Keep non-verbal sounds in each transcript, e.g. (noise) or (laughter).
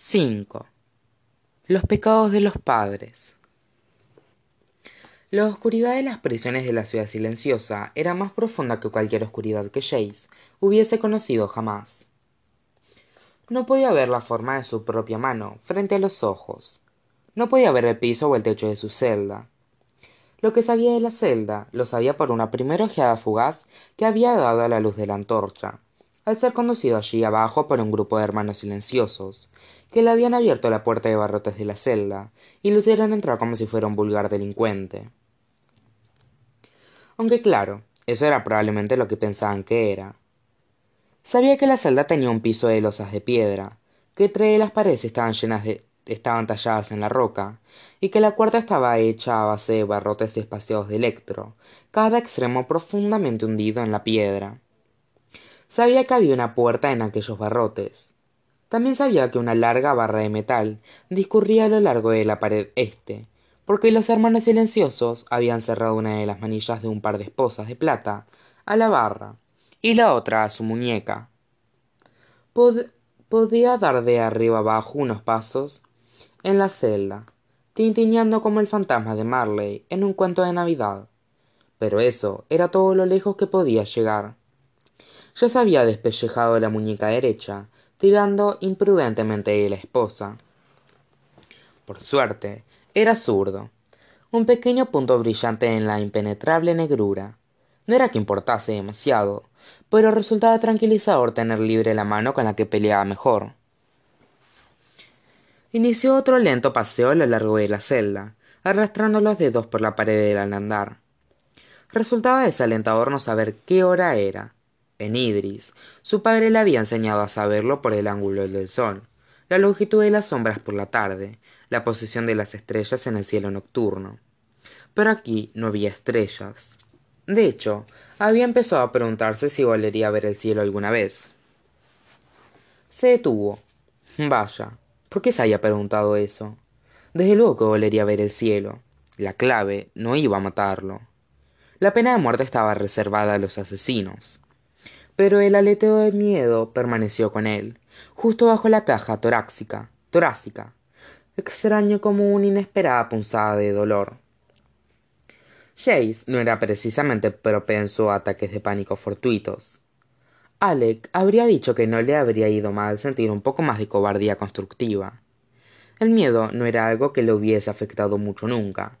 5. Los pecados de los padres. La oscuridad de las prisiones de la ciudad silenciosa era más profunda que cualquier oscuridad que Jace hubiese conocido jamás. No podía ver la forma de su propia mano frente a los ojos. No podía ver el piso o el techo de su celda. Lo que sabía de la celda lo sabía por una primera ojeada fugaz que había dado a la luz de la antorcha al ser conducido allí abajo por un grupo de hermanos silenciosos, que le habían abierto la puerta de barrotes de la celda y lo hicieron entrar como si fuera un vulgar delincuente. Aunque claro, eso era probablemente lo que pensaban que era. Sabía que la celda tenía un piso de losas de piedra, que de las paredes estaban llenas de estaban talladas en la roca, y que la cuarta estaba hecha a base de barrotes espaciados de electro, cada extremo profundamente hundido en la piedra. Sabía que había una puerta en aquellos barrotes. También sabía que una larga barra de metal discurría a lo largo de la pared este, porque los hermanos silenciosos habían cerrado una de las manillas de un par de esposas de plata a la barra y la otra a su muñeca. podía dar de arriba abajo unos pasos en la celda, tintineando como el fantasma de Marley en un cuento de Navidad. Pero eso era todo lo lejos que podía llegar ya se había despellejado la muñeca derecha, tirando imprudentemente de la esposa. Por suerte, era zurdo. Un pequeño punto brillante en la impenetrable negrura. No era que importase demasiado, pero resultaba tranquilizador tener libre la mano con la que peleaba mejor. Inició otro lento paseo a lo largo de la celda, arrastrando los dedos por la pared del andar. Resultaba desalentador no saber qué hora era, en Idris, su padre le había enseñado a saberlo por el ángulo del sol, la longitud de las sombras por la tarde, la posición de las estrellas en el cielo nocturno. Pero aquí no había estrellas. De hecho, había empezado a preguntarse si volvería a ver el cielo alguna vez. Se detuvo. Vaya, ¿por qué se había preguntado eso? Desde luego que volvería a ver el cielo. La clave no iba a matarlo. La pena de muerte estaba reservada a los asesinos pero el aleteo de miedo permaneció con él, justo bajo la caja torácica, torácica, extraño como una inesperada punzada de dolor. Jace no era precisamente propenso a ataques de pánico fortuitos. Alec habría dicho que no le habría ido mal sentir un poco más de cobardía constructiva. El miedo no era algo que le hubiese afectado mucho nunca.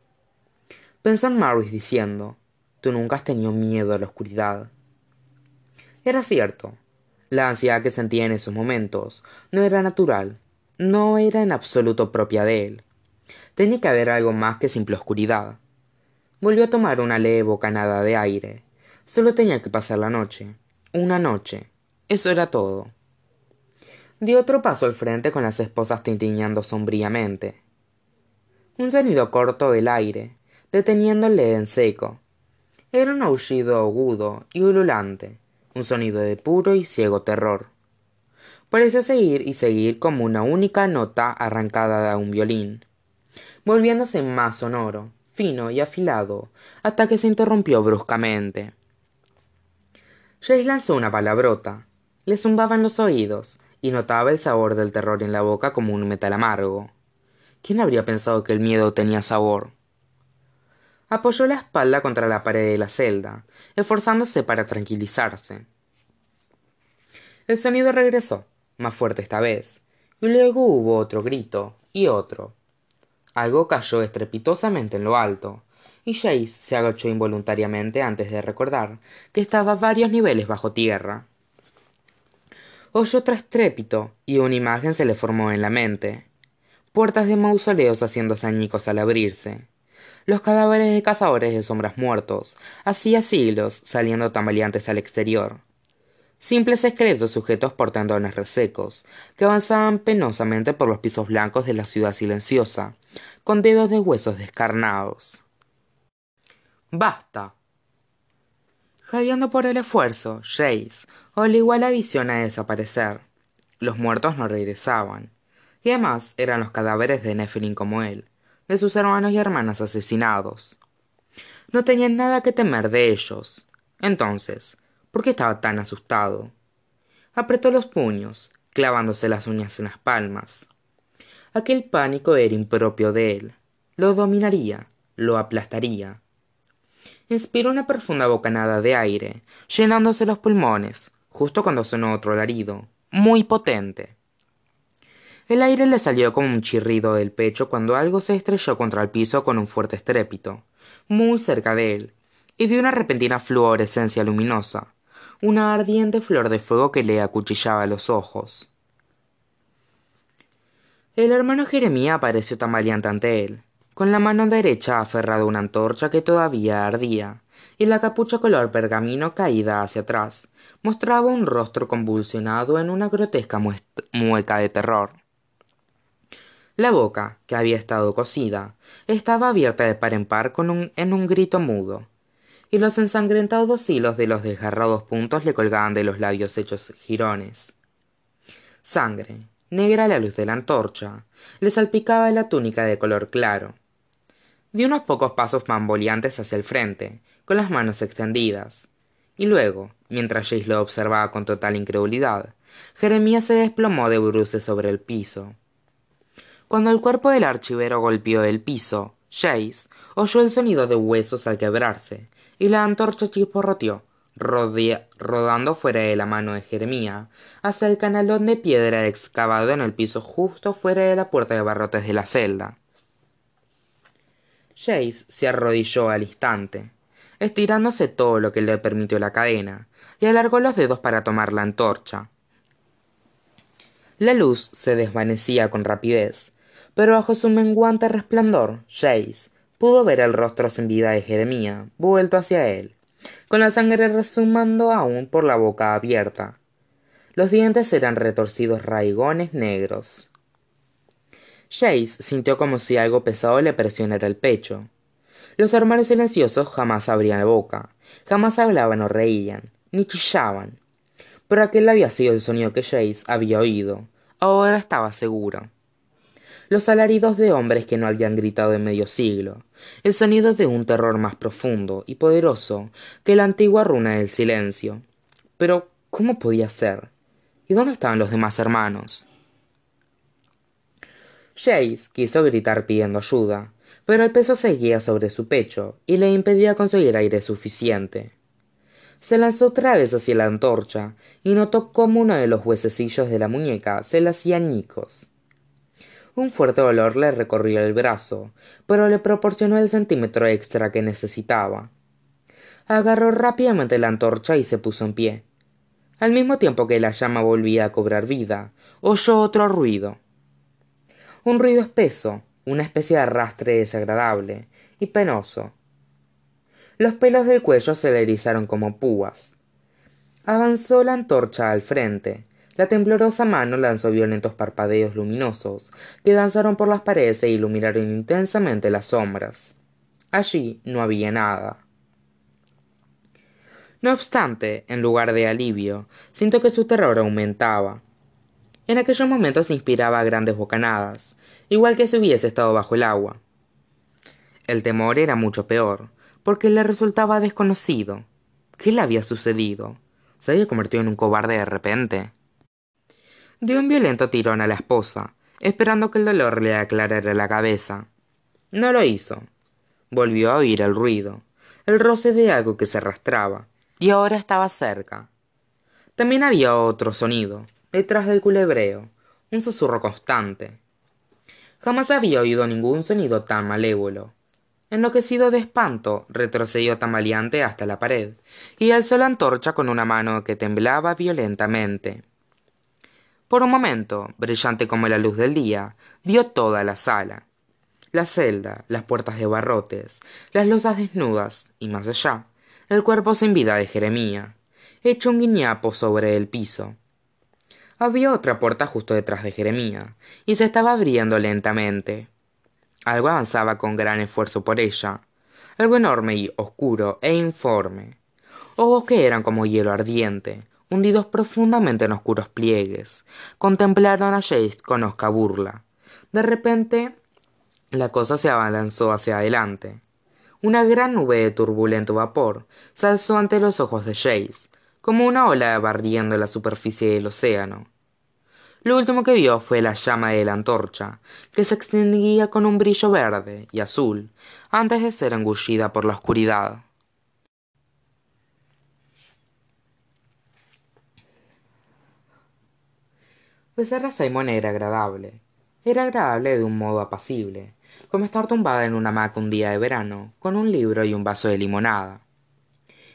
Pensó en Maris diciendo, Tú nunca has tenido miedo a la oscuridad. Era cierto. La ansiedad que sentía en esos momentos no era natural, no era en absoluto propia de él. Tenía que haber algo más que simple oscuridad. Volvió a tomar una leve bocanada de aire. Solo tenía que pasar la noche. Una noche. Eso era todo. Dio otro paso al frente con las esposas tintineando sombríamente. Un sonido corto del aire, deteniéndole en seco. Era un aullido agudo y ululante un sonido de puro y ciego terror. Pareció seguir y seguir como una única nota arrancada de un violín, volviéndose más sonoro, fino y afilado, hasta que se interrumpió bruscamente. Jace lanzó una palabrota. Le zumbaban los oídos, y notaba el sabor del terror en la boca como un metal amargo. ¿Quién habría pensado que el miedo tenía sabor? Apoyó la espalda contra la pared de la celda, esforzándose para tranquilizarse. El sonido regresó, más fuerte esta vez, y luego hubo otro grito, y otro. Algo cayó estrepitosamente en lo alto, y Jace se agachó involuntariamente antes de recordar que estaba varios niveles bajo tierra. Oyó otro estrépito, y una imagen se le formó en la mente. Puertas de mausoleos haciéndose añicos al abrirse los cadáveres de cazadores de sombras muertos, hacía siglos saliendo tambaleantes al exterior. Simples esqueletos sujetos por tendones resecos, que avanzaban penosamente por los pisos blancos de la ciudad silenciosa, con dedos de huesos descarnados. ¡Basta! Jadeando por el esfuerzo, Jace obligó a la visión a desaparecer. Los muertos no regresaban, y además eran los cadáveres de Nephilim como él, de sus hermanos y hermanas asesinados. No tenía nada que temer de ellos. Entonces, ¿por qué estaba tan asustado? Apretó los puños, clavándose las uñas en las palmas. Aquel pánico era impropio de él. Lo dominaría, lo aplastaría. Inspiró una profunda bocanada de aire, llenándose los pulmones, justo cuando sonó otro alarido, muy potente. El aire le salió como un chirrido del pecho cuando algo se estrelló contra el piso con un fuerte estrépito, muy cerca de él, y vio una repentina fluorescencia luminosa, una ardiente flor de fuego que le acuchillaba los ojos. El hermano Jeremía apareció tambaleante ante él, con la mano derecha aferrada a una antorcha que todavía ardía, y la capucha color pergamino caída hacia atrás, mostraba un rostro convulsionado en una grotesca mueca de terror. La boca, que había estado cosida, estaba abierta de par en par con en un grito mudo, y los ensangrentados hilos de los desgarrados puntos le colgaban de los labios hechos jirones. Sangre, negra a la luz de la antorcha, le salpicaba la túnica de color claro, Dio unos pocos pasos bamboleantes hacia el frente, con las manos extendidas. Y luego, mientras Jace lo observaba con total incredulidad, Jeremías se desplomó de bruces sobre el piso. Cuando el cuerpo del archivero golpeó el piso, Jace oyó el sonido de huesos al quebrarse, y la antorcha chisporroteó, rodando fuera de la mano de Jeremías, hacia el canalón de piedra excavado en el piso justo fuera de la puerta de barrotes de la celda. Jace se arrodilló al instante, estirándose todo lo que le permitió la cadena, y alargó los dedos para tomar la antorcha. La luz se desvanecía con rapidez, pero bajo su menguante resplandor, Jace pudo ver el rostro sin vida de Jeremía, vuelto hacia él, con la sangre resumando aún por la boca abierta. Los dientes eran retorcidos raigones negros. Jace sintió como si algo pesado le presionara el pecho. Los hermanos silenciosos jamás abrían la boca, jamás hablaban o reían, ni chillaban. Pero aquel había sido el sonido que Jace había oído. Ahora estaba seguro. Los alaridos de hombres que no habían gritado en medio siglo, el sonido de un terror más profundo y poderoso que la antigua runa del silencio. Pero, ¿cómo podía ser? ¿Y dónde estaban los demás hermanos? Jace quiso gritar pidiendo ayuda, pero el peso seguía sobre su pecho y le impedía conseguir aire suficiente. Se lanzó otra vez hacia la antorcha y notó cómo uno de los huesecillos de la muñeca se le hacía añicos. Un fuerte dolor le recorrió el brazo, pero le proporcionó el centímetro extra que necesitaba. Agarró rápidamente la antorcha y se puso en pie. Al mismo tiempo que la llama volvía a cobrar vida, oyó otro ruido un ruido espeso, una especie de arrastre desagradable y penoso. Los pelos del cuello se le erizaron como púas. Avanzó la antorcha al frente. La temblorosa mano lanzó violentos parpadeos luminosos que danzaron por las paredes e iluminaron intensamente las sombras. Allí no había nada. No obstante, en lugar de alivio, sintió que su terror aumentaba. En aquellos momentos inspiraba grandes bocanadas, igual que si hubiese estado bajo el agua. El temor era mucho peor, porque le resultaba desconocido. ¿Qué le había sucedido? ¿Se había convertido en un cobarde de repente? Dio un violento tirón a la esposa, esperando que el dolor le aclarara la cabeza. No lo hizo. Volvió a oír el ruido, el roce de algo que se arrastraba, y ahora estaba cerca. También había otro sonido, detrás del culebreo, un susurro constante. Jamás había oído ningún sonido tan malévolo. Enloquecido de espanto, retrocedió tambaleante hasta la pared, y alzó la antorcha con una mano que temblaba violentamente. Por un momento, brillante como la luz del día, vio toda la sala. La celda, las puertas de barrotes, las losas desnudas, y más allá, el cuerpo sin vida de Jeremía, hecho un guiñapo sobre el piso, había otra puerta justo detrás de Jeremía, y se estaba abriendo lentamente. Algo avanzaba con gran esfuerzo por ella, algo enorme y oscuro e informe. Ojos que eran como hielo ardiente, hundidos profundamente en oscuros pliegues, contemplaron a Jace con osca burla. De repente, la cosa se abalanzó hacia adelante. Una gran nube de turbulento vapor se alzó ante los ojos de Jace, como una ola barriendo la superficie del océano. Lo último que vio fue la llama de la antorcha, que se extinguía con un brillo verde y azul, antes de ser engullida por la oscuridad. Besar a Simon era agradable. Era agradable de un modo apacible, como estar tumbada en una hamaca un día de verano, con un libro y un vaso de limonada.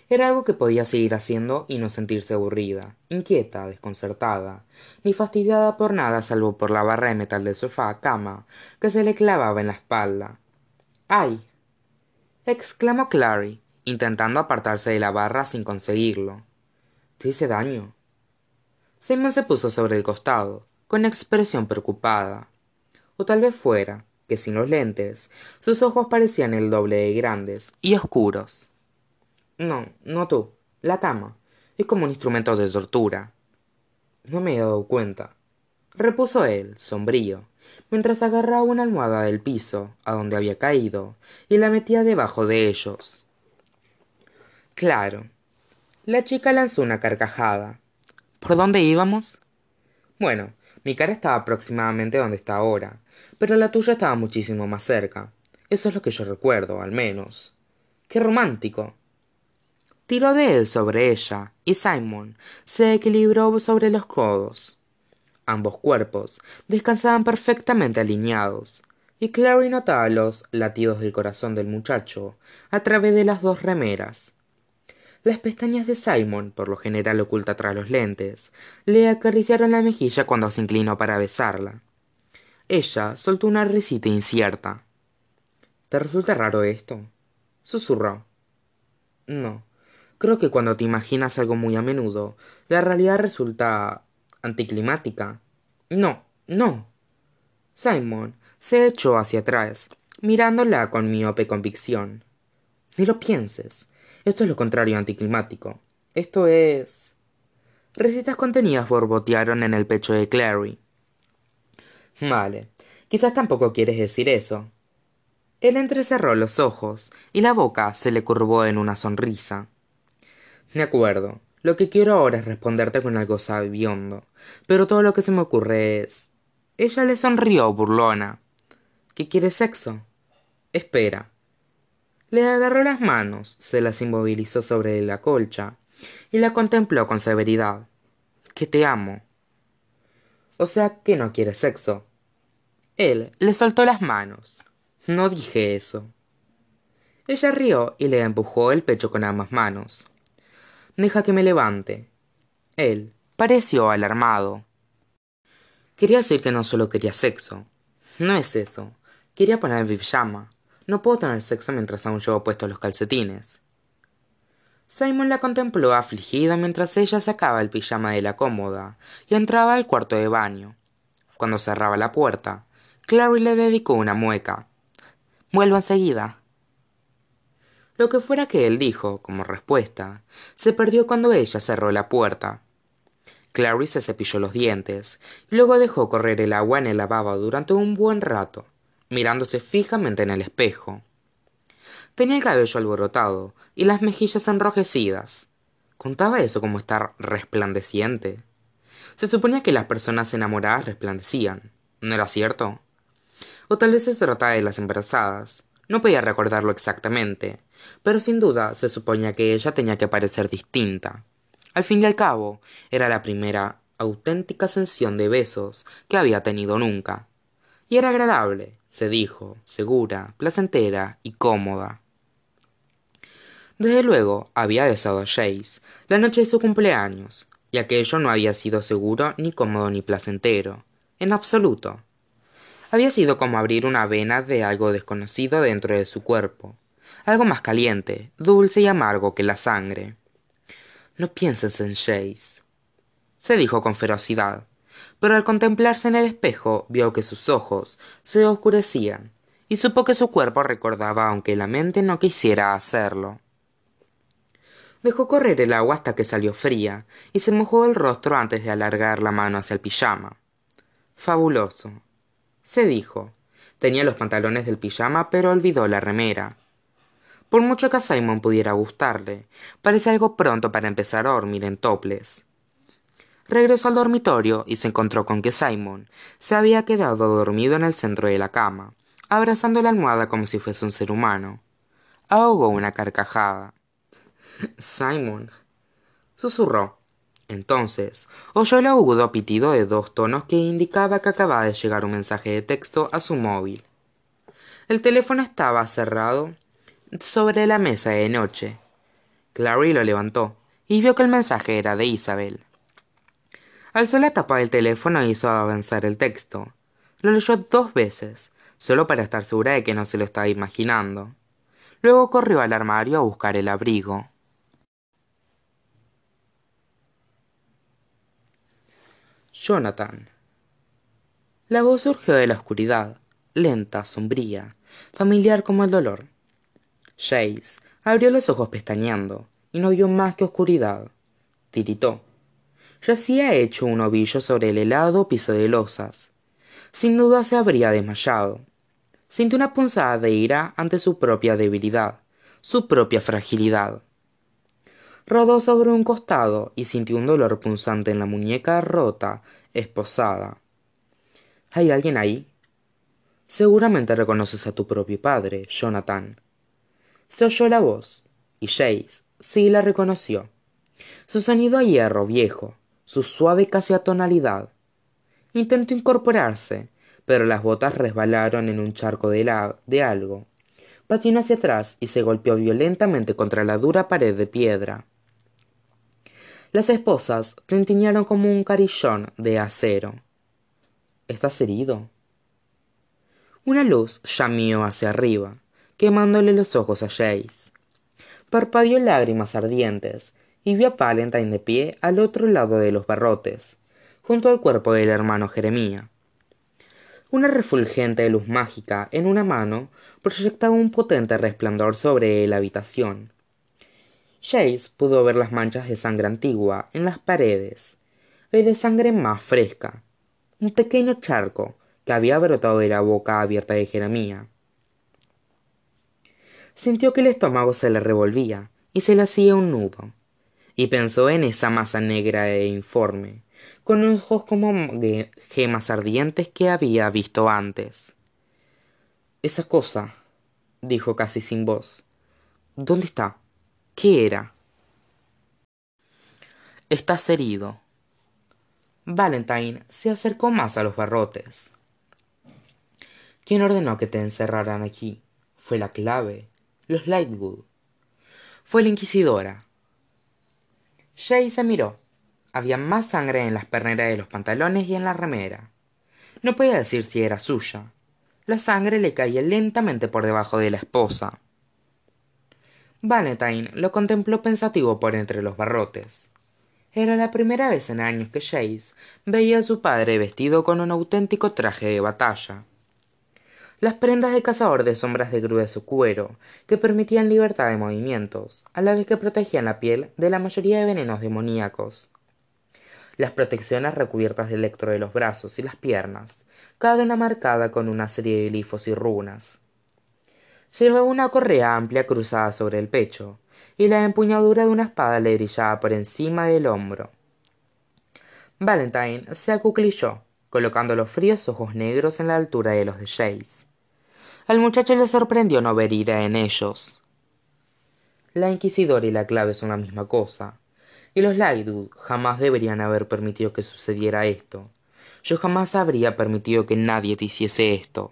Era algo que podía seguir haciendo y no sentirse aburrida, inquieta, desconcertada, ni fastidiada por nada salvo por la barra de metal del sofá cama que se le clavaba en la espalda. ¡Ay! exclamó Clary, intentando apartarse de la barra sin conseguirlo. ¿Te hice daño? Simon se puso sobre el costado, con expresión preocupada. O tal vez fuera, que sin los lentes, sus ojos parecían el doble de grandes y oscuros. No, no tú. La cama. Es como un instrumento de tortura. No me he dado cuenta. Repuso él, sombrío, mientras agarraba una almohada del piso, a donde había caído, y la metía debajo de ellos. Claro. La chica lanzó una carcajada. ¿Por dónde íbamos? Bueno, mi cara estaba aproximadamente donde está ahora, pero la tuya estaba muchísimo más cerca. Eso es lo que yo recuerdo, al menos. ¡Qué romántico! tiró de él sobre ella y simon se equilibró sobre los codos ambos cuerpos descansaban perfectamente alineados y clary notaba los latidos del corazón del muchacho a través de las dos remeras las pestañas de simon por lo general ocultas tras los lentes le acariciaron la mejilla cuando se inclinó para besarla ella soltó una risita incierta te resulta raro esto susurró no Creo que cuando te imaginas algo muy a menudo, la realidad resulta anticlimática. No, no. Simon se echó hacia atrás, mirándola con miope convicción. Ni lo pienses. Esto es lo contrario anticlimático. Esto es. Recitas contenidas borbotearon en el pecho de Clary. Vale, quizás tampoco quieres decir eso. Él entrecerró los ojos y la boca se le curvó en una sonrisa. De acuerdo. Lo que quiero ahora es responderte con algo sabiondo. Pero todo lo que se me ocurre es. Ella le sonrió, burlona. ¿Qué quiere sexo? Espera. Le agarró las manos, se las inmovilizó sobre la colcha y la contempló con severidad. Que te amo. O sea que no quiere sexo. Él le soltó las manos. No dije eso. Ella rió y le empujó el pecho con ambas manos. Deja que me levante. Él pareció alarmado. Quería decir que no solo quería sexo. No es eso. Quería poner pijama. No puedo tener sexo mientras aún llevo puestos los calcetines. Simon la contempló afligida mientras ella sacaba el pijama de la cómoda y entraba al cuarto de baño. Cuando cerraba la puerta, Clary le dedicó una mueca. Vuelvo enseguida. Lo que fuera que él dijo, como respuesta, se perdió cuando ella cerró la puerta. Clary se cepilló los dientes, y luego dejó correr el agua en el lavabo durante un buen rato, mirándose fijamente en el espejo. Tenía el cabello alborotado y las mejillas enrojecidas. ¿Contaba eso como estar resplandeciente? Se suponía que las personas enamoradas resplandecían. ¿No era cierto? O tal vez se trataba de las embarazadas. No podía recordarlo exactamente, pero sin duda se suponía que ella tenía que parecer distinta. Al fin y al cabo, era la primera auténtica ascensión de besos que había tenido nunca. Y era agradable, se dijo, segura, placentera y cómoda. Desde luego, había besado a Jace la noche de su cumpleaños, y aquello no había sido seguro, ni cómodo, ni placentero, en absoluto. Había sido como abrir una vena de algo desconocido dentro de su cuerpo, algo más caliente, dulce y amargo que la sangre. No pienses en Jace, se dijo con ferocidad, pero al contemplarse en el espejo vio que sus ojos se oscurecían y supo que su cuerpo recordaba aunque la mente no quisiera hacerlo. Dejó correr el agua hasta que salió fría y se mojó el rostro antes de alargar la mano hacia el pijama. Fabuloso, se dijo. Tenía los pantalones del pijama, pero olvidó la remera. Por mucho que a Simon pudiera gustarle, parece algo pronto para empezar a dormir en toples. Regresó al dormitorio y se encontró con que Simon se había quedado dormido en el centro de la cama, abrazando la almohada como si fuese un ser humano. Ahogó una carcajada. (laughs) Simon. susurró. Entonces, oyó el agudo pitido de dos tonos que indicaba que acababa de llegar un mensaje de texto a su móvil. El teléfono estaba cerrado sobre la mesa de noche. Clary lo levantó y vio que el mensaje era de Isabel. Alzó la tapa del teléfono e hizo avanzar el texto. Lo leyó dos veces, solo para estar segura de que no se lo estaba imaginando. Luego corrió al armario a buscar el abrigo. Jonathan. La voz surgió de la oscuridad, lenta, sombría, familiar como el dolor. Chase abrió los ojos pestañeando y no vio más que oscuridad. Tiritó yacía hecho un ovillo sobre el helado piso de losas. Sin duda se habría desmayado. Sintió una punzada de ira ante su propia debilidad, su propia fragilidad. Rodó sobre un costado y sintió un dolor punzante en la muñeca rota, esposada. ¿Hay alguien ahí? Seguramente reconoces a tu propio padre, Jonathan. Se oyó la voz, y Jace sí la reconoció. Su sonido a hierro viejo, su suave casi atonalidad. Intentó incorporarse, pero las botas resbalaron en un charco de, de algo. Patinó hacia atrás y se golpeó violentamente contra la dura pared de piedra. Las esposas tintiñaron como un carillón de acero. ¿Estás herido? Una luz llamió hacia arriba, quemándole los ojos a Jace. Parpadeó lágrimas ardientes y vio a Valentine de pie al otro lado de los barrotes, junto al cuerpo del hermano Jeremía. Una refulgente luz mágica en una mano proyectaba un potente resplandor sobre la habitación. Jace pudo ver las manchas de sangre antigua en las paredes, y de sangre más fresca, un pequeño charco que había brotado de la boca abierta de Jeremía. Sintió que el estómago se le revolvía y se le hacía un nudo y pensó en esa masa negra e informe, con ojos como gemas ardientes que había visto antes. Esa cosa, dijo casi sin voz. ¿Dónde está? ¿Qué era? Estás herido. Valentine se acercó más a los barrotes. ¿Quién ordenó que te encerraran aquí? Fue la clave. Los Lightwood. Fue la inquisidora. Jay se miró. Había más sangre en las perneras de los pantalones y en la remera. No podía decir si era suya. La sangre le caía lentamente por debajo de la esposa. Valentine lo contempló pensativo por entre los barrotes. Era la primera vez en años que Jace veía a su padre vestido con un auténtico traje de batalla las prendas de cazador de sombras de grueso cuero, que permitían libertad de movimientos, a la vez que protegían la piel de la mayoría de venenos demoníacos. Las protecciones recubiertas de electro de los brazos y las piernas, cada una marcada con una serie de glifos y runas. Llevaba una correa amplia cruzada sobre el pecho, y la empuñadura de una espada le brillaba por encima del hombro. Valentine se acuclilló, colocando los fríos ojos negros en la altura de los de Jace. Al muchacho le sorprendió no ver ira en ellos. La inquisidora y la clave son la misma cosa, y los Lightwood jamás deberían haber permitido que sucediera esto. Yo jamás habría permitido que nadie te hiciese esto.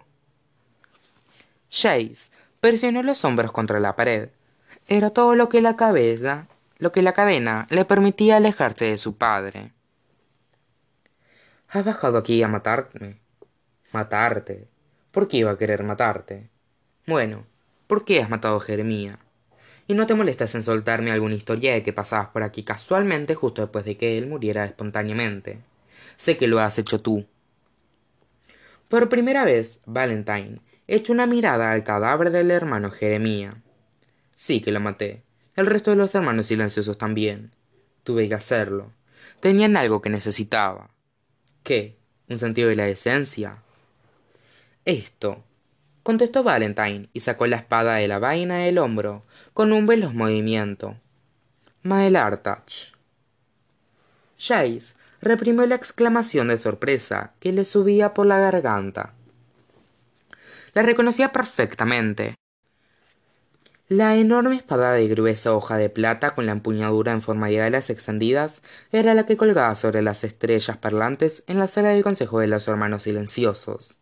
Jace presionó los hombros contra la pared. Era todo lo que la cabeza, lo que la cadena le permitía alejarse de su padre. Has bajado aquí a matarme. Matarte. ¿Por qué iba a querer matarte? Bueno, ¿por qué has matado a Jeremía? Y no te molestas en soltarme alguna historia de que pasabas por aquí casualmente justo después de que él muriera espontáneamente. Sé que lo has hecho tú. Por primera vez, Valentine echó una mirada al cadáver del hermano Jeremía. Sí que lo maté. El resto de los hermanos silenciosos también. Tuve que hacerlo. Tenían algo que necesitaba. ¿Qué? ¿Un sentido de la esencia? Esto, contestó Valentine y sacó la espada de la vaina del hombro con un veloz movimiento. Maelartach. Jace reprimió la exclamación de sorpresa que le subía por la garganta. La reconocía perfectamente. La enorme espada de gruesa hoja de plata con la empuñadura en forma de alas extendidas era la que colgaba sobre las estrellas parlantes en la sala del consejo de los hermanos silenciosos.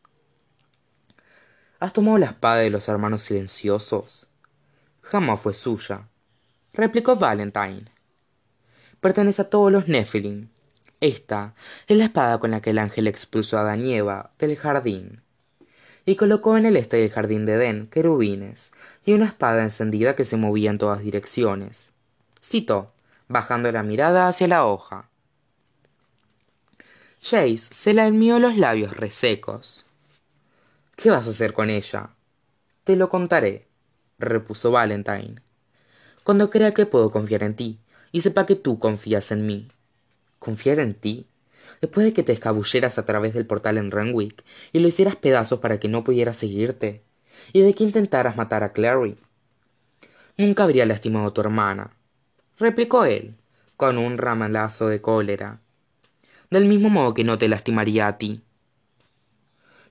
¿Has tomado la espada de los hermanos silenciosos? Jamás fue suya, replicó Valentine. Pertenece a todos los Nephilim. Esta es la espada con la que el ángel expulsó a Adán del jardín y colocó en el este del jardín de Edén querubines y una espada encendida que se movía en todas direcciones. Citó, bajando la mirada hacia la hoja. Jace se la los labios resecos. ¿Qué vas a hacer con ella? Te lo contaré, repuso Valentine. Cuando crea que puedo confiar en ti y sepa que tú confías en mí. ¿Confiar en ti? después de que te escabulleras a través del portal en Renwick y lo hicieras pedazos para que no pudiera seguirte, y de que intentaras matar a Clary. Nunca habría lastimado a tu hermana, replicó él, con un ramalazo de cólera. Del mismo modo que no te lastimaría a ti.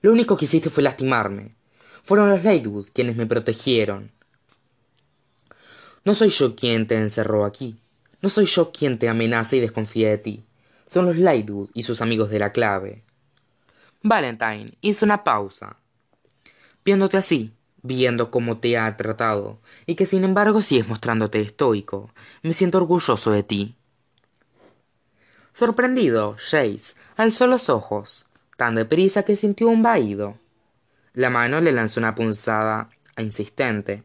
Lo único que hiciste fue lastimarme. Fueron los Lightwood quienes me protegieron. No soy yo quien te encerró aquí. No soy yo quien te amenaza y desconfía de ti son los Lightwood y sus amigos de la clave. Valentine hizo una pausa. Viéndote así, viendo cómo te ha tratado, y que sin embargo sigues mostrándote estoico, me siento orgulloso de ti. Sorprendido, Jace alzó los ojos, tan deprisa que sintió un vaído. La mano le lanzó una punzada insistente.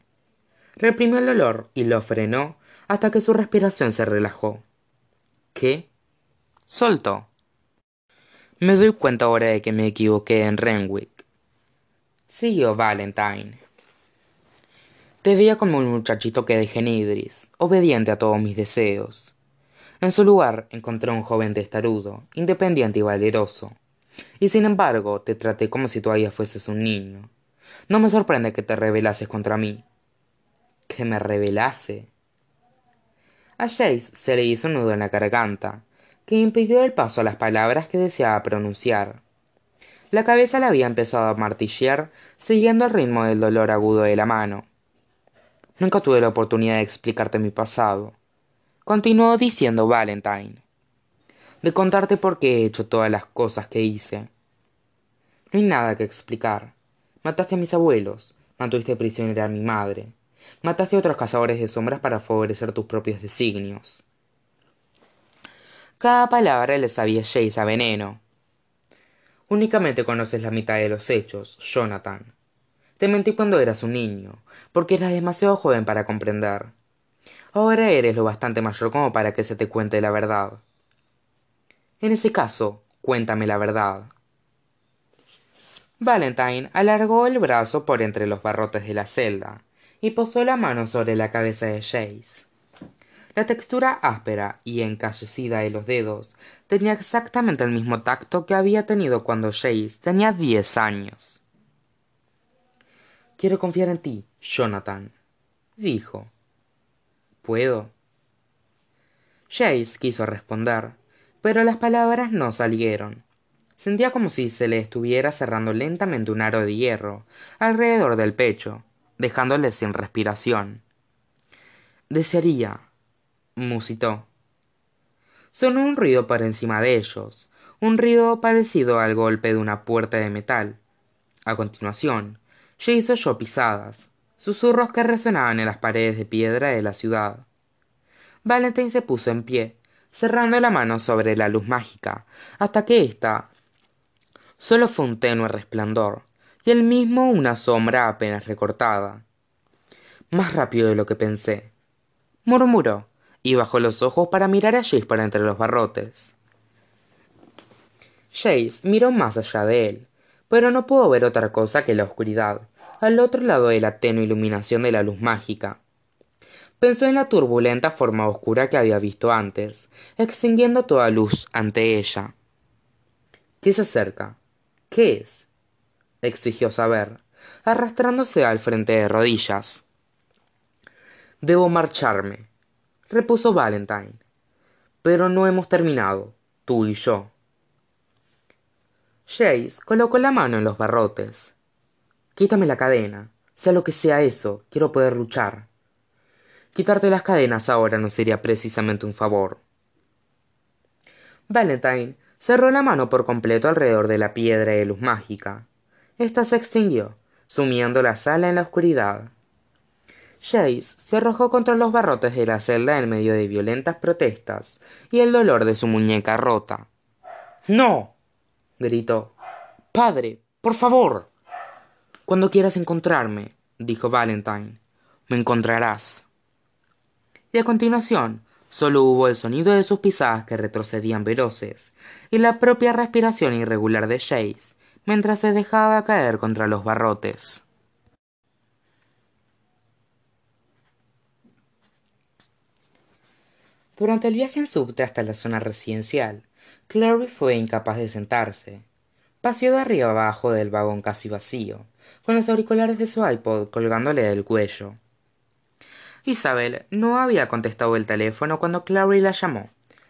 Reprimió el dolor y lo frenó hasta que su respiración se relajó. ¿Qué? Soltó. Me doy cuenta ahora de que me equivoqué en Renwick. Siguió Valentine. Te veía como un muchachito que dejé en Idris, obediente a todos mis deseos. En su lugar encontré un joven testarudo, independiente y valeroso. Y sin embargo, te traté como si todavía fueses un niño. No me sorprende que te rebelases contra mí. ¿Que me rebelase? A Jace se le hizo un nudo en la garganta, que impidió el paso a las palabras que deseaba pronunciar. La cabeza le había empezado a martillear, siguiendo el ritmo del dolor agudo de la mano. Nunca tuve la oportunidad de explicarte mi pasado, continuó diciendo Valentine, de contarte por qué he hecho todas las cosas que hice. No hay nada que explicar. Mataste a mis abuelos, mantuviste prisionera a mi madre, mataste a otros cazadores de sombras para favorecer tus propios designios. Cada palabra le sabía Jace a veneno. Únicamente conoces la mitad de los hechos, Jonathan. Te mentí cuando eras un niño, porque eras demasiado joven para comprender. Ahora eres lo bastante mayor como para que se te cuente la verdad. En ese caso, cuéntame la verdad. Valentine alargó el brazo por entre los barrotes de la celda y posó la mano sobre la cabeza de Jace. La textura áspera y encallecida de los dedos tenía exactamente el mismo tacto que había tenido cuando Jace tenía diez años. Quiero confiar en ti, Jonathan, dijo. ¿Puedo? Jace quiso responder, pero las palabras no salieron. Sentía como si se le estuviera cerrando lentamente un aro de hierro alrededor del pecho, dejándole sin respiración. Desearía, musitó. Sonó un ruido por encima de ellos, un ruido parecido al golpe de una puerta de metal. A continuación, Jace oyó pisadas, susurros que resonaban en las paredes de piedra de la ciudad. Valentine se puso en pie, cerrando la mano sobre la luz mágica, hasta que ésta solo fue un tenue resplandor, y el mismo una sombra apenas recortada. Más rápido de lo que pensé, murmuró, y bajó los ojos para mirar a Jace por entre los barrotes. Jace miró más allá de él, pero no pudo ver otra cosa que la oscuridad, al otro lado de la tenue iluminación de la luz mágica. Pensó en la turbulenta forma oscura que había visto antes, extinguiendo toda luz ante ella. ¿Qué se acerca? ¿Qué es? exigió saber, arrastrándose al frente de rodillas. Debo marcharme, repuso Valentine. Pero no hemos terminado. tú y yo. Jace colocó la mano en los barrotes. Quítame la cadena. Sea lo que sea eso, quiero poder luchar. Quitarte las cadenas ahora no sería precisamente un favor. Valentine cerró la mano por completo alrededor de la piedra de luz mágica. Esta se extinguió, sumiendo la sala en la oscuridad. Jace se arrojó contra los barrotes de la celda en medio de violentas protestas y el dolor de su muñeca rota. ¡No! gritó. Padre, por favor. Cuando quieras encontrarme, dijo Valentine, me encontrarás. Y a continuación, solo hubo el sonido de sus pisadas que retrocedían veloces, y la propia respiración irregular de Chase, mientras se dejaba caer contra los barrotes. Durante el viaje en subte hasta la zona residencial, Clary fue incapaz de sentarse. Paseó de arriba abajo del vagón casi vacío, con los auriculares de su iPod colgándole del cuello. Isabel no había contestado el teléfono cuando Clary la llamó,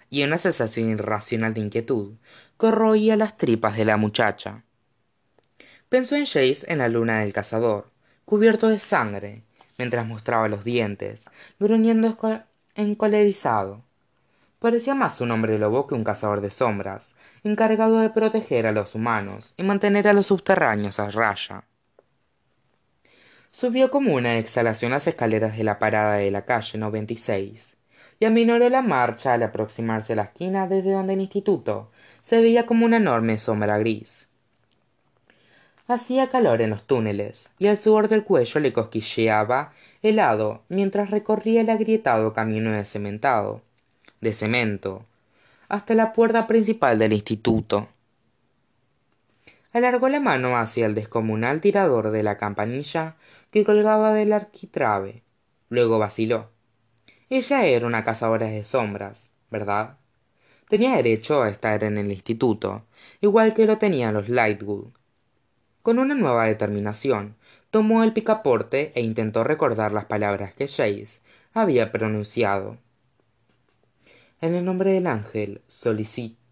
y una sensación irracional de inquietud corroía las tripas de la muchacha. Pensó en Chase en la luna del cazador, cubierto de sangre, mientras mostraba los dientes, gruñendo encolerizado. Parecía más un hombre lobo que un cazador de sombras, encargado de proteger a los humanos y mantener a los subterráneos a raya. Subió como una exhalación las escaleras de la parada de la calle 96 y aminoró la marcha al aproximarse a la esquina desde donde el instituto se veía como una enorme sombra gris. Hacía calor en los túneles y el sudor del cuello le cosquilleaba helado mientras recorría el agrietado camino de cementado, de cemento, hasta la puerta principal del instituto alargó la mano hacia el descomunal tirador de la campanilla que colgaba del arquitrabe luego vaciló. Ella era una cazadora de sombras verdad tenía derecho a estar en el instituto igual que lo tenían los lightwood. Con una nueva determinación tomó el picaporte e intentó recordar las palabras que Chase había pronunciado. En el nombre del ángel solicito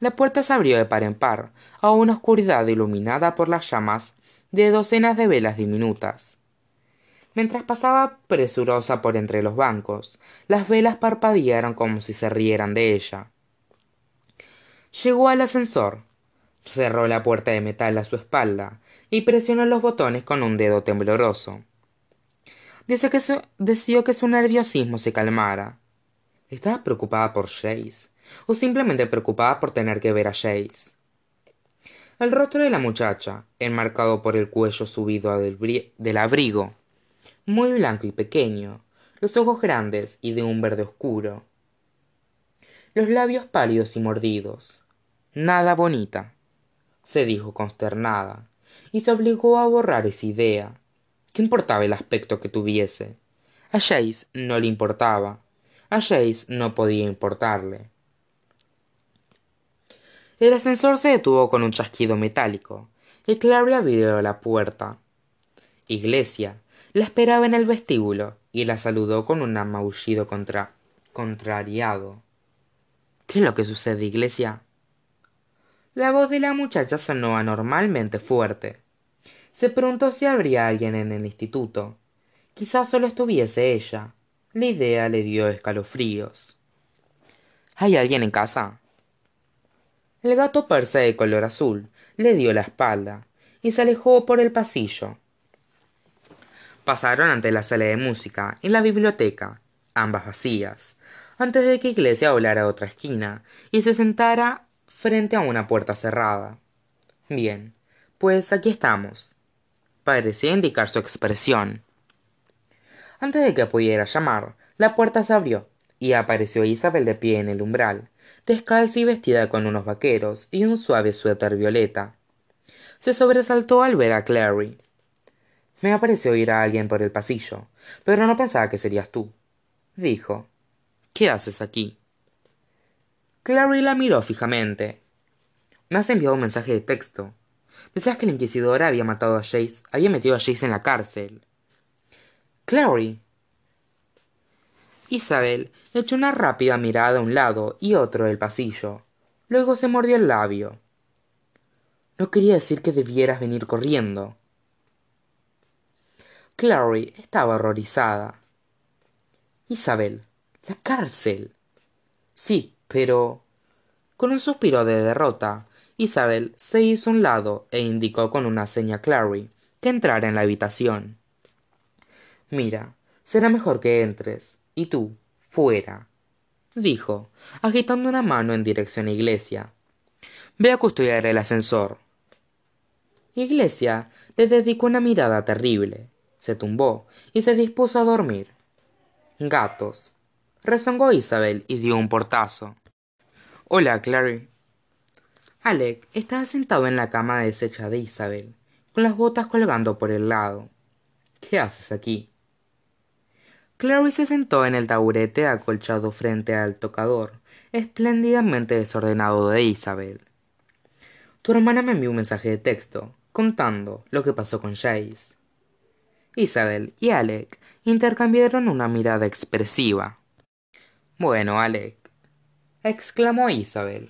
la puerta se abrió de par en par a una oscuridad iluminada por las llamas de docenas de velas diminutas. Mientras pasaba presurosa por entre los bancos las velas parpadearon como si se rieran de ella. Llegó al ascensor cerró la puerta de metal a su espalda y presionó los botones con un dedo tembloroso. Deseó que su, deseó que su nerviosismo se calmara. Estaba preocupada por Chase o simplemente preocupada por tener que ver a Jace. El rostro de la muchacha, enmarcado por el cuello subido del, abrigo, muy blanco y pequeño, los ojos grandes y de un verde oscuro, los labios pálidos y mordidos. Nada bonita, se dijo consternada, y se obligó a borrar esa idea. ¿Qué importaba el aspecto que tuviese? A Jace no le importaba. A Jace no podía importarle. El ascensor se detuvo con un chasquido metálico, y Clary abrió la puerta. Iglesia la esperaba en el vestíbulo y la saludó con un maullido contra... contrariado. ¿Qué es lo que sucede, Iglesia? La voz de la muchacha sonó anormalmente fuerte. Se preguntó si habría alguien en el instituto. Quizás solo estuviese ella. La idea le dio escalofríos. ¿Hay alguien en casa? El gato persa de color azul le dio la espalda y se alejó por el pasillo. Pasaron ante la sala de música y la biblioteca ambas vacías antes de que iglesia volara a otra esquina y se sentara frente a una puerta cerrada. Bien pues aquí estamos. Parecía indicar su expresión. Antes de que pudiera llamar la puerta se abrió y apareció isabel de pie en el umbral descalza y vestida con unos vaqueros y un suave suéter violeta. Se sobresaltó al ver a clary. Me ha parecido oír a alguien por el pasillo pero no pensaba que serías tú dijo. Qué haces aquí clary la miró fijamente. Me has enviado un mensaje de texto. Decías que la inquisidora había matado a Jace, había metido a Jace en la cárcel. Clary. Isabel echó una rápida mirada a un lado y otro del pasillo. Luego se mordió el labio. No quería decir que debieras venir corriendo. Clary estaba horrorizada. Isabel, la cárcel. Sí, pero. Con un suspiro de derrota, Isabel se hizo un lado e indicó con una seña a Clary que entrara en la habitación. Mira, será mejor que entres. Y tú, fuera, dijo, agitando una mano en dirección a Iglesia. Ve a custodiar el ascensor. Iglesia le dedicó una mirada terrible, se tumbó y se dispuso a dormir. Gatos. Rezongó Isabel y dio un portazo. Hola, Clary. Alec estaba sentado en la cama deshecha de Isabel, con las botas colgando por el lado. ¿Qué haces aquí? Clary se sentó en el taburete acolchado frente al tocador, espléndidamente desordenado de Isabel. Tu hermana me envió un mensaje de texto, contando lo que pasó con Jace. Isabel y Alec intercambiaron una mirada expresiva. Bueno, Alec, exclamó Isabel.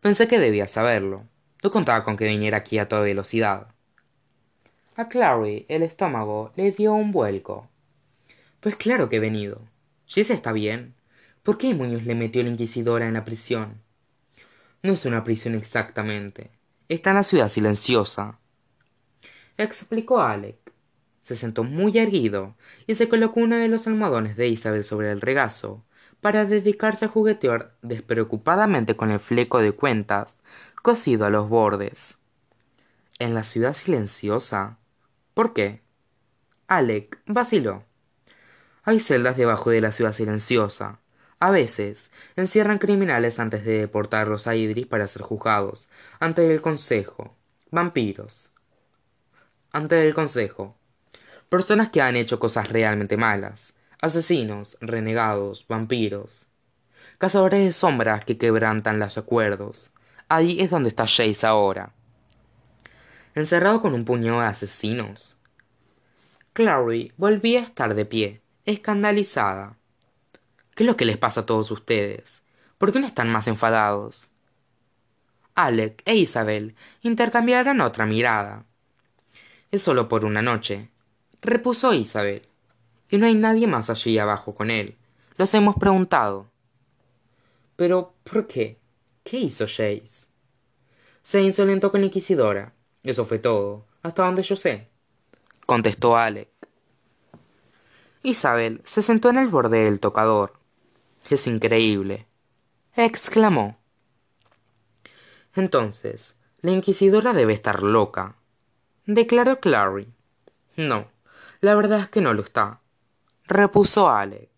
Pensé que debía saberlo. No contaba con que viniera aquí a toda velocidad. A Clary el estómago le dio un vuelco. Pues claro que he venido. Jess está bien. ¿Por qué Muñoz le metió la inquisidora en la prisión? No es una prisión exactamente. Está en la ciudad silenciosa. Explicó Alec. Se sentó muy erguido y se colocó uno de los almohadones de Isabel sobre el regazo para dedicarse a juguetear despreocupadamente con el fleco de cuentas cosido a los bordes. ¿En la ciudad silenciosa? ¿Por qué? Alec vaciló. Hay celdas debajo de la ciudad silenciosa. A veces encierran criminales antes de deportarlos a Idris para ser juzgados ante el Consejo. Vampiros. Ante el Consejo. Personas que han hecho cosas realmente malas. Asesinos, renegados, vampiros. Cazadores de sombras que quebrantan los acuerdos. Ahí es donde está Jace ahora. Encerrado con un puño de asesinos. Clary volvía a estar de pie escandalizada. ¿Qué es lo que les pasa a todos ustedes? ¿Por qué no están más enfadados? Alec e Isabel intercambiaron otra mirada. Es solo por una noche, repuso Isabel. Y no hay nadie más allí abajo con él. Los hemos preguntado. Pero, ¿por qué? ¿Qué hizo Jace? Se insolentó con la inquisidora. Eso fue todo, hasta donde yo sé. Contestó Alec. Isabel se sentó en el borde del tocador. Es increíble. exclamó. Entonces, la inquisidora debe estar loca. declaró Clary. No, la verdad es que no lo está. repuso Alec.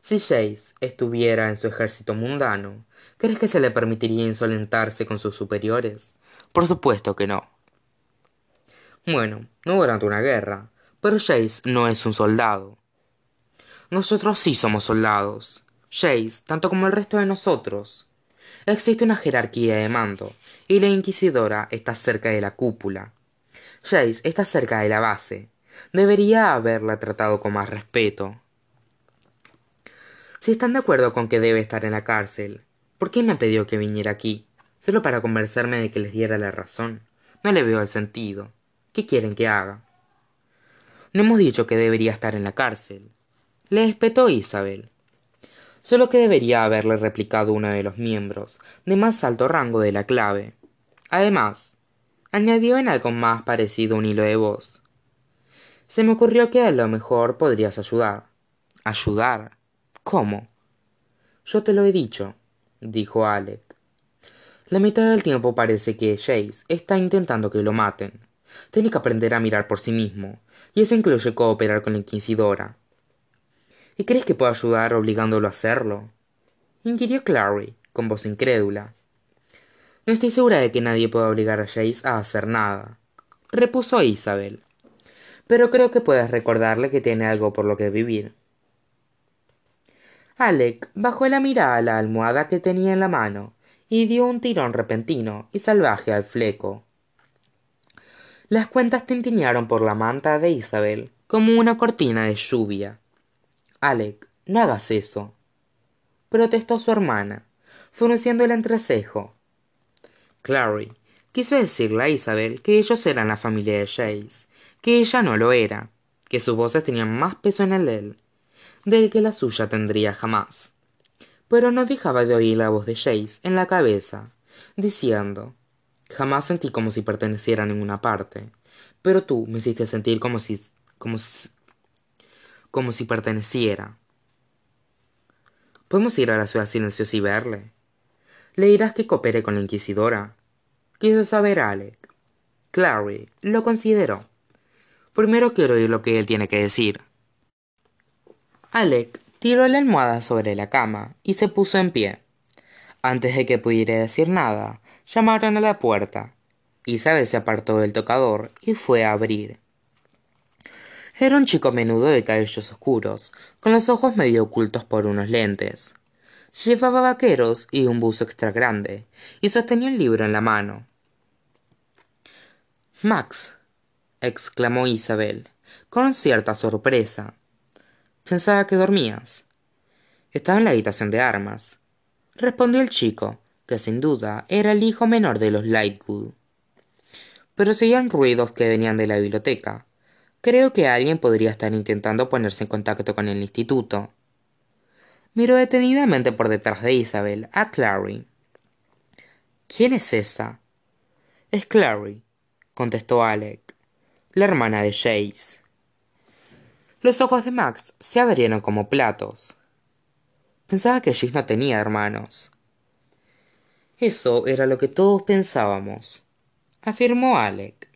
Si Jace estuviera en su ejército mundano, ¿crees que se le permitiría insolentarse con sus superiores? Por supuesto que no. Bueno, no durante una guerra, pero Jace no es un soldado. Nosotros sí somos soldados. Jace, tanto como el resto de nosotros. Existe una jerarquía de mando, y la Inquisidora está cerca de la cúpula. Jace está cerca de la base. Debería haberla tratado con más respeto. Si están de acuerdo con que debe estar en la cárcel, ¿por qué me pidió que viniera aquí? Solo para convencerme de que les diera la razón. No le veo el sentido. ¿Qué quieren que haga? No hemos dicho que debería estar en la cárcel. Le espetó Isabel. Solo que debería haberle replicado uno de los miembros de más alto rango de la clave. Además, añadió en algo más parecido un hilo de voz. Se me ocurrió que a lo mejor podrías ayudar. ¿Ayudar? ¿Cómo? Yo te lo he dicho, dijo Alec. La mitad del tiempo parece que Jace está intentando que lo maten. Tiene que aprender a mirar por sí mismo y eso incluye cooperar con la Inquisidora. ¿Y crees que puedo ayudar obligándolo a hacerlo? inquirió Clary, con voz incrédula. No estoy segura de que nadie pueda obligar a Jace a hacer nada, repuso Isabel. Pero creo que puedes recordarle que tiene algo por lo que vivir. Alec bajó la mirada a la almohada que tenía en la mano y dio un tirón repentino y salvaje al fleco. Las cuentas tintinearon por la manta de Isabel como una cortina de lluvia. Alec no hagas eso protestó su hermana frunciendo el entrecejo clary quiso decirle a isabel que ellos eran la familia de Jace, que ella no lo era que sus voces tenían más peso en el de él del que la suya tendría jamás pero no dejaba de oír la voz de Jace en la cabeza diciendo jamás sentí como si perteneciera a ninguna parte. Pero tú me hiciste sentir como si como si, como si perteneciera. Podemos ir a la ciudad silenciosa y verle. Le dirás que coopere con la inquisidora. Quiso saber alec. Clary lo consideró. Primero quiero oír lo que él tiene que decir. Alec tiró la almohada sobre la cama y se puso en pie. Antes de que pudiera decir nada llamaron a la puerta. Isabel se apartó del tocador y fue a abrir. Era un chico menudo de cabellos oscuros con los ojos medio ocultos por unos lentes. Llevaba vaqueros y un buzo extra grande y sostenía un libro en la mano. Max exclamó isabel con cierta sorpresa. Pensaba que dormías. Estaba en la habitación de armas respondió el chico que sin duda era el hijo menor de los lightwood. Pero seguían ruidos que venían de la biblioteca. Creo que alguien podría estar intentando ponerse en contacto con el instituto. Miró detenidamente por detrás de isabel a clary. Quién es esa es clary contestó alec la hermana de Jace. los ojos de max se abrieron como platos. Pensaba que Jace no tenía hermanos eso era lo que todos pensábamos afirmó alec.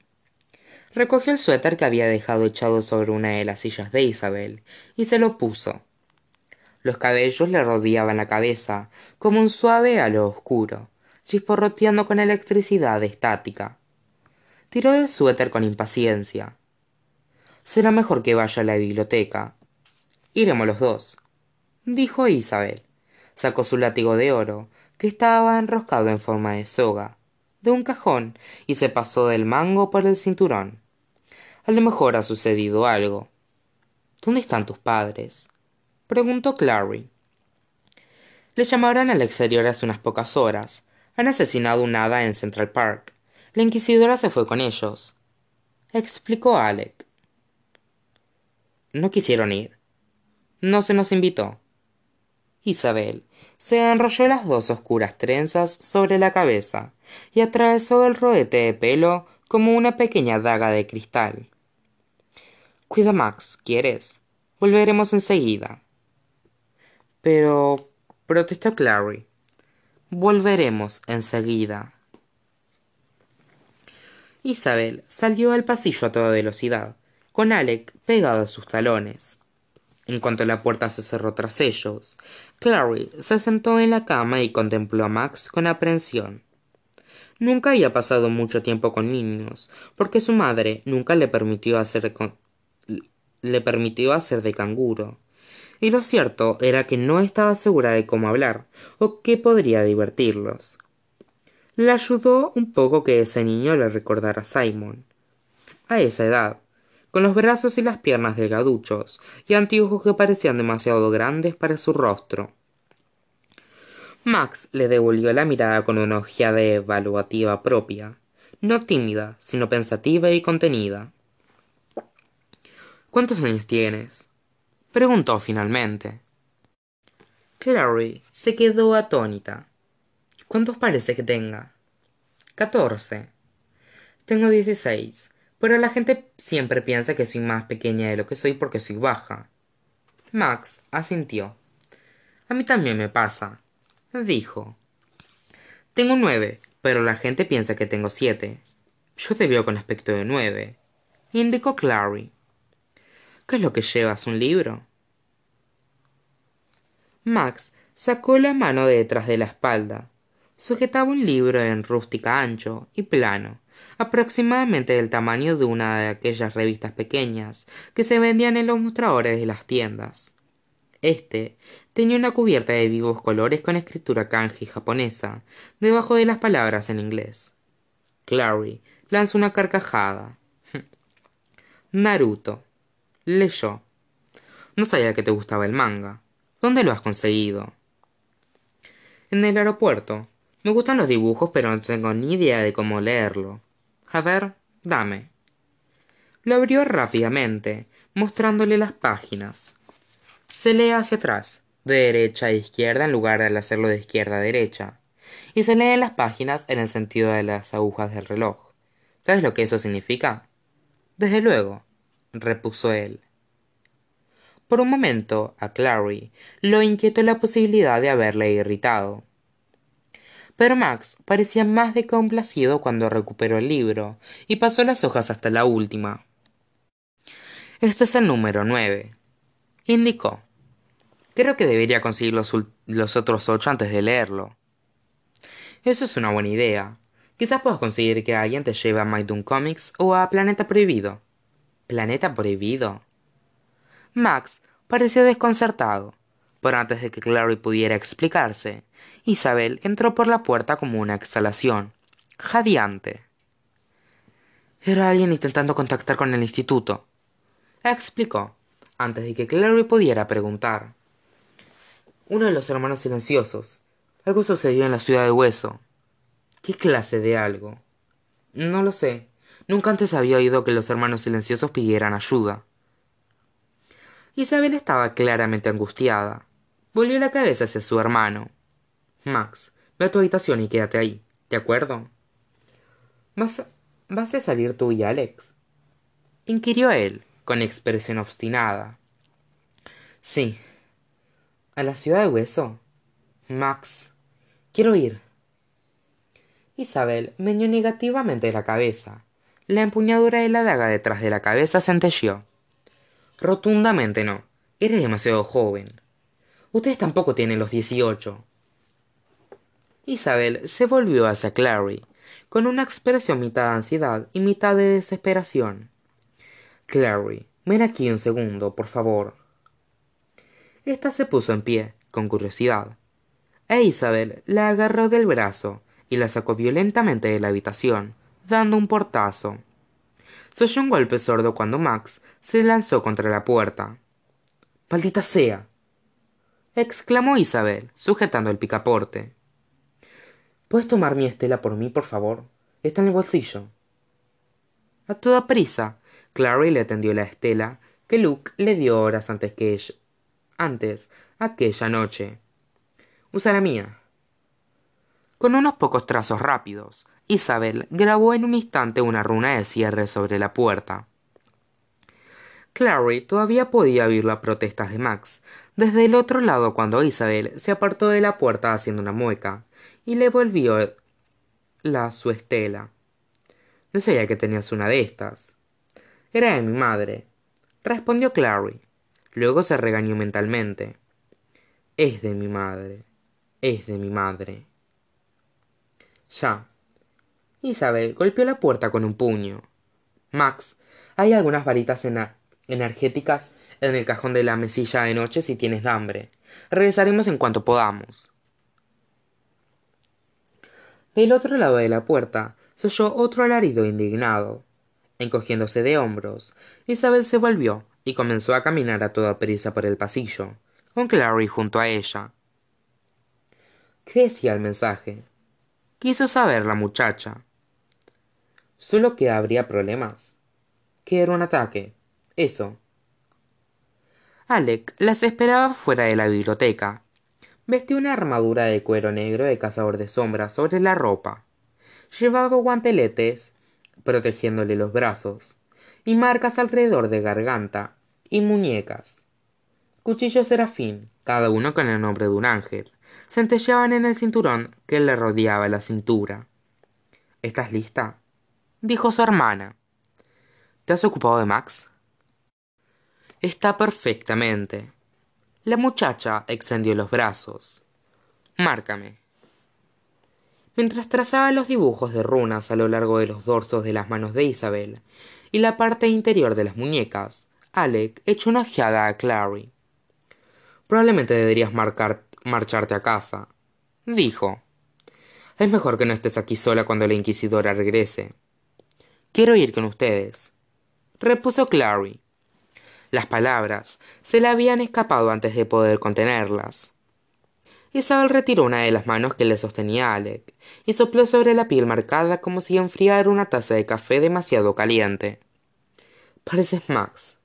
Recogió el suéter que había dejado echado sobre una de las sillas de isabel y se lo puso. Los cabellos le rodeaban la cabeza como un suave halo oscuro chisporroteando con electricidad estática. Tiró del suéter con impaciencia. Será mejor que vaya a la biblioteca. Iremos los dos dijo isabel. Sacó su látigo de oro que estaba enroscado en forma de soga de un cajón y se pasó del mango por el cinturón. A lo mejor ha sucedido algo. Dónde están tus padres preguntó clary. Le llamaron al exterior hace unas pocas horas. Han asesinado un hada en central park. La inquisidora se fue con ellos explicó alec. No quisieron ir. No se nos invitó isabel se enrolló las dos oscuras trenzas sobre la cabeza y atravesó el rohete de pelo como una pequeña daga de cristal. Cuida max quieres volveremos enseguida. Pero protestó clary. Volveremos enseguida. Isabel salió al pasillo a toda velocidad con alec pegado a sus talones. En cuanto la puerta se cerró tras ellos clary se sentó en la cama y contempló a max con aprensión. Nunca había pasado mucho tiempo con niños porque su madre nunca le permitió hacer le permitió hacer de canguro. Y lo cierto era que no estaba segura de cómo hablar o qué podría divertirlos. Le ayudó un poco que ese niño le recordara a simon. A esa edad con los brazos y las piernas delgaduchos y anteojos que parecían demasiado grandes para su rostro. Max le devolvió la mirada con una ojeada evaluativa propia no tímida sino pensativa y contenida. Cuántos años tienes preguntó finalmente. Clary se quedó atónita. Cuántos parece que tenga catorce. Tengo dieciséis pero la gente siempre piensa que soy más pequeña de lo que soy porque soy baja. Max asintió. A mí también me pasa dijo. Tengo nueve pero la gente piensa que tengo siete. Yo te veo con aspecto de nueve indicó clary. Qué es lo que llevas un libro max sacó la mano de detrás de la espalda sujetaba un libro en rústica ancho y plano aproximadamente del tamaño de una de aquellas revistas pequeñas que se vendían en los mostradores de las tiendas. Este tenía una cubierta de vivos colores con escritura kanji japonesa debajo de las palabras en inglés. Clary lanzó una carcajada. (laughs) Naruto leyó. No sabía que te gustaba el manga. ¿Dónde lo has conseguido? En el aeropuerto. Me gustan los dibujos, pero no tengo ni idea de cómo leerlo. A ver, dame. Lo abrió rápidamente, mostrándole las páginas. Se lee hacia atrás, de derecha a izquierda en lugar de hacerlo de izquierda a derecha. Y se leen las páginas en el sentido de las agujas del reloj. ¿Sabes lo que eso significa? Desde luego, repuso él. Por un momento, a Clary lo inquietó la posibilidad de haberle irritado. Pero Max parecía más de complacido cuando recuperó el libro y pasó las hojas hasta la última. Este es el número nueve, indicó. Creo que debería conseguir los, otros ocho antes de leerlo. Eso es una buena idea. Quizás puedas conseguir que alguien te lleve a My Comics o a Planeta Prohibido. ¿Planeta Prohibido? Max pareció desconcertado, pero antes de que Clary pudiera explicarse, Isabel entró por la puerta como una exhalación, jadeante. Era alguien intentando contactar con el instituto. Explicó, antes de que Clary pudiera preguntar. Uno de los hermanos silenciosos. Algo sucedió en la ciudad de Hueso. ¿Qué clase de algo? No lo sé. Nunca antes había oído que los hermanos silenciosos pidieran ayuda. Isabel estaba claramente angustiada. Volvió la cabeza hacia su hermano. Max, ve a tu habitación y quédate ahí, ¿de acuerdo? ¿Vas, ¿Vas a salir tú y Alex? inquirió él, con expresión obstinada. Sí. ¿A la ciudad de hueso? Max, quiero ir. Isabel meñó negativamente la cabeza. La empuñadura de la daga detrás de la cabeza centelleó. Rotundamente no. Eres demasiado joven. Ustedes tampoco tienen los dieciocho. Isabel se volvió hacia Clary, con una expresión mitad de ansiedad y mitad de desesperación. Clary, ven aquí un segundo, por favor. Esta se puso en pie, con curiosidad, e Isabel la agarró del brazo y la sacó violentamente de la habitación, dando un portazo. Se oyó un golpe sordo cuando Max se lanzó contra la puerta. ¡Maldita sea! Exclamó Isabel, sujetando el picaporte. ¿Puedes tomar mi estela por mí, por favor? Está en el bolsillo. A toda prisa, Clary le tendió la estela que Luke le dio horas antes que ella, antes aquella noche. Usa la mía. Con unos pocos trazos rápidos, Isabel grabó en un instante una runa de cierre sobre la puerta. Clary todavía podía oír las protestas de Max desde el otro lado cuando Isabel se apartó de la puerta haciendo una mueca y le volvió la su estela. No sabía que tenías una de estas. Era de mi madre, respondió Clary. Luego se regañó mentalmente. Es de mi madre. Es de mi madre. Ya, Isabel golpeó la puerta con un puño. Max, hay algunas varitas energéticas en el cajón de la mesilla de noche si tienes hambre. Regresaremos en cuanto podamos. Del otro lado de la puerta se oyó otro alarido indignado. Encogiéndose de hombros, Isabel se volvió y comenzó a caminar a toda prisa por el pasillo, con Clary junto a ella. ¿Qué decía el mensaje? Quiso saber la muchacha. Solo que habría problemas. Que era un ataque. Eso. Alec las esperaba fuera de la biblioteca. Vestía una armadura de cuero negro de cazador de sombras sobre la ropa. Llevaba guanteletes protegiéndole los brazos y marcas alrededor de garganta y muñecas. Cuchillos serafín, cada uno con el nombre de un ángel, centelleaban en el cinturón que le rodeaba la cintura. ¿Estás lista? dijo su hermana. ¿Te has ocupado de Max? Está perfectamente. La muchacha extendió los brazos. Márcame. Mientras trazaba los dibujos de runas a lo largo de los dorsos de las manos de Isabel y la parte interior de las muñecas, Alec echó una ojeada a Clary. Probablemente deberías marcharte a casa, dijo. Es mejor que no estés aquí sola cuando la inquisidora regrese. Quiero ir con ustedes, repuso Clary. Las palabras se le habían escapado antes de poder contenerlas. Isabel retiró una de las manos que le sostenía a Alec y sopló sobre la piel marcada como si enfriara una taza de café demasiado caliente. Pareces Max.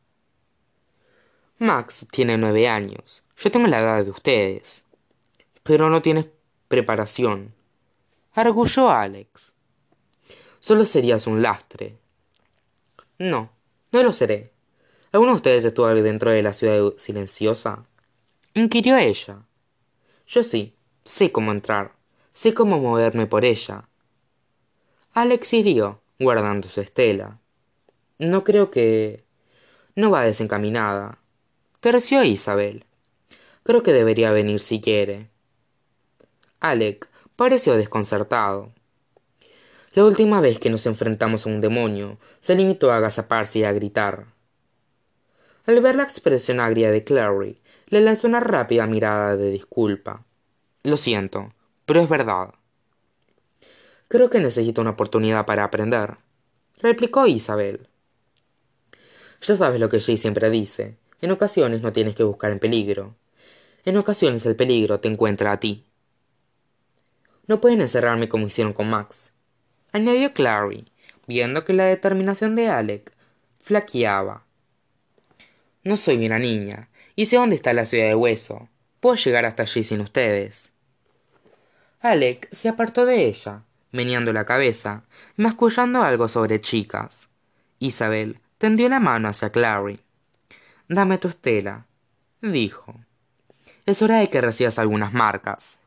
Max tiene nueve años. Yo tengo la edad de ustedes. Pero no tienes preparación. Arguyó Alex. Solo serías un lastre. No, no lo seré. ¿Alguno de ustedes estuvo dentro de la ciudad silenciosa? inquirió ella. Yo sí, sé cómo entrar, sé cómo moverme por ella. Alex hirió, guardando su estela. No creo que... No va desencaminada. Terció Isabel. Creo que debería venir si quiere. Alec pareció desconcertado. La última vez que nos enfrentamos a un demonio, se limitó a agazaparse y a gritar. Al ver la expresión agria de Clary, le lanzó una rápida mirada de disculpa. Lo siento, pero es verdad. Creo que necesito una oportunidad para aprender, replicó Isabel. Ya sabes lo que Jay siempre dice. En ocasiones no tienes que buscar en peligro. En ocasiones el peligro te encuentra a ti. No pueden encerrarme como hicieron con Max, añadió Clary, viendo que la determinación de Alec flaqueaba. No soy una niña, y sé dónde está la ciudad de hueso. Puedo llegar hasta allí sin ustedes. Alec se apartó de ella, meneando la cabeza, mascullando algo sobre chicas. Isabel tendió la mano hacia Clary. Dame tu estela, dijo. Es hora de que recibas algunas marcas.